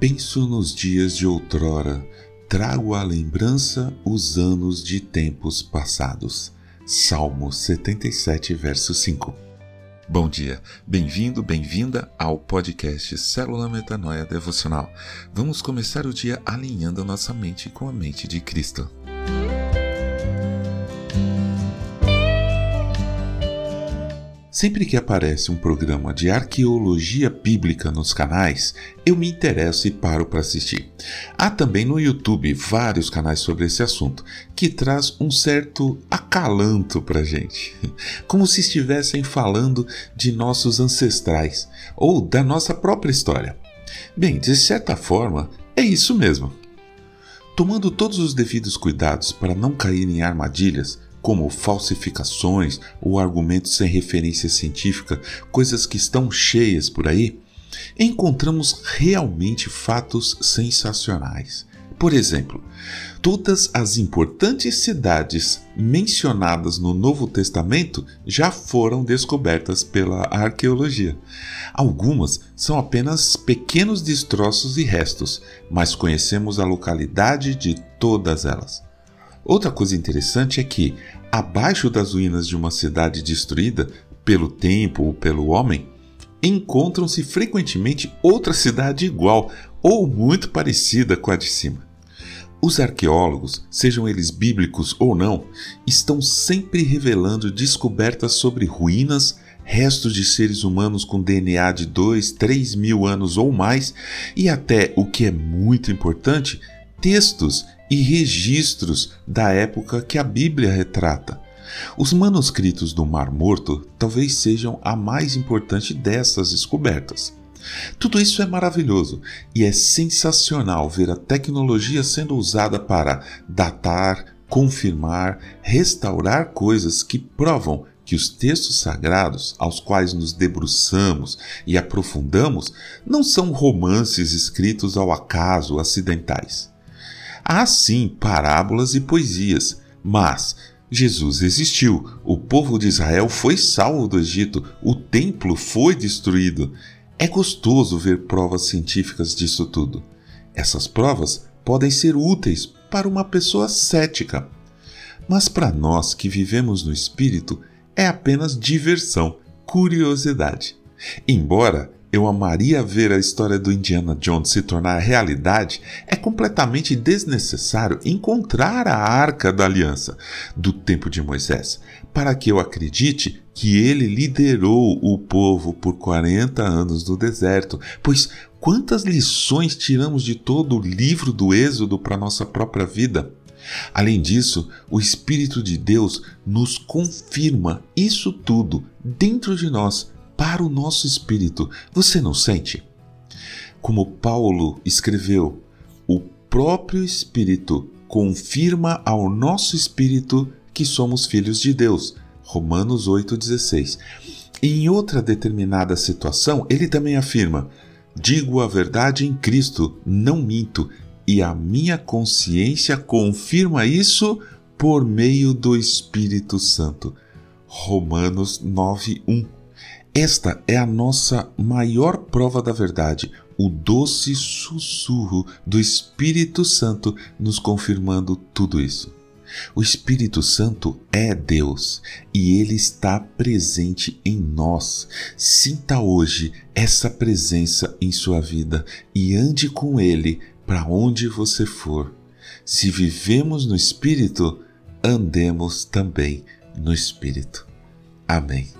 Penso nos dias de outrora, trago à lembrança os anos de tempos passados. Salmo 77, verso 5. Bom dia, bem-vindo, bem-vinda ao podcast Célula Metanoia Devocional. Vamos começar o dia alinhando nossa mente com a mente de Cristo. Sempre que aparece um programa de arqueologia bíblica nos canais, eu me interesso e paro para assistir. Há também no YouTube vários canais sobre esse assunto, que traz um certo acalanto para gente, como se estivessem falando de nossos ancestrais ou da nossa própria história. Bem, de certa forma, é isso mesmo. Tomando todos os devidos cuidados para não cair em armadilhas, como falsificações ou argumentos sem referência científica, coisas que estão cheias por aí, encontramos realmente fatos sensacionais. Por exemplo, todas as importantes cidades mencionadas no Novo Testamento já foram descobertas pela arqueologia. Algumas são apenas pequenos destroços e restos, mas conhecemos a localidade de todas elas. Outra coisa interessante é que, abaixo das ruínas de uma cidade destruída pelo tempo ou pelo homem, encontram-se frequentemente outra cidade igual ou muito parecida com a de cima. Os arqueólogos, sejam eles bíblicos ou não, estão sempre revelando descobertas sobre ruínas, restos de seres humanos com DNA de 2, 3 mil anos ou mais, e até, o que é muito importante, textos e registros da época que a Bíblia retrata. Os manuscritos do Mar Morto talvez sejam a mais importante dessas descobertas. Tudo isso é maravilhoso e é sensacional ver a tecnologia sendo usada para datar, confirmar, restaurar coisas que provam que os textos sagrados aos quais nos debruçamos e aprofundamos não são romances escritos ao acaso acidentais. Há sim parábolas e poesias, mas Jesus existiu, o povo de Israel foi salvo do Egito, o templo foi destruído. É gostoso ver provas científicas disso tudo. Essas provas podem ser úteis para uma pessoa cética, mas para nós que vivemos no espírito é apenas diversão, curiosidade. Embora eu amaria ver a história do Indiana Jones se tornar realidade, é completamente desnecessário encontrar a Arca da Aliança do tempo de Moisés, para que eu acredite que ele liderou o povo por 40 anos no deserto, pois quantas lições tiramos de todo o livro do Êxodo para nossa própria vida? Além disso, o Espírito de Deus nos confirma isso tudo dentro de nós para o nosso espírito. Você não sente? Como Paulo escreveu, o próprio Espírito confirma ao nosso espírito que somos filhos de Deus. Romanos 8,16. Em outra determinada situação, ele também afirma: Digo a verdade em Cristo, não minto, e a minha consciência confirma isso por meio do Espírito Santo. Romanos 9:1 esta é a nossa maior prova da verdade, o doce sussurro do Espírito Santo nos confirmando tudo isso. O Espírito Santo é Deus e ele está presente em nós. Sinta hoje essa presença em sua vida e ande com ele para onde você for. Se vivemos no Espírito, andemos também no Espírito. Amém.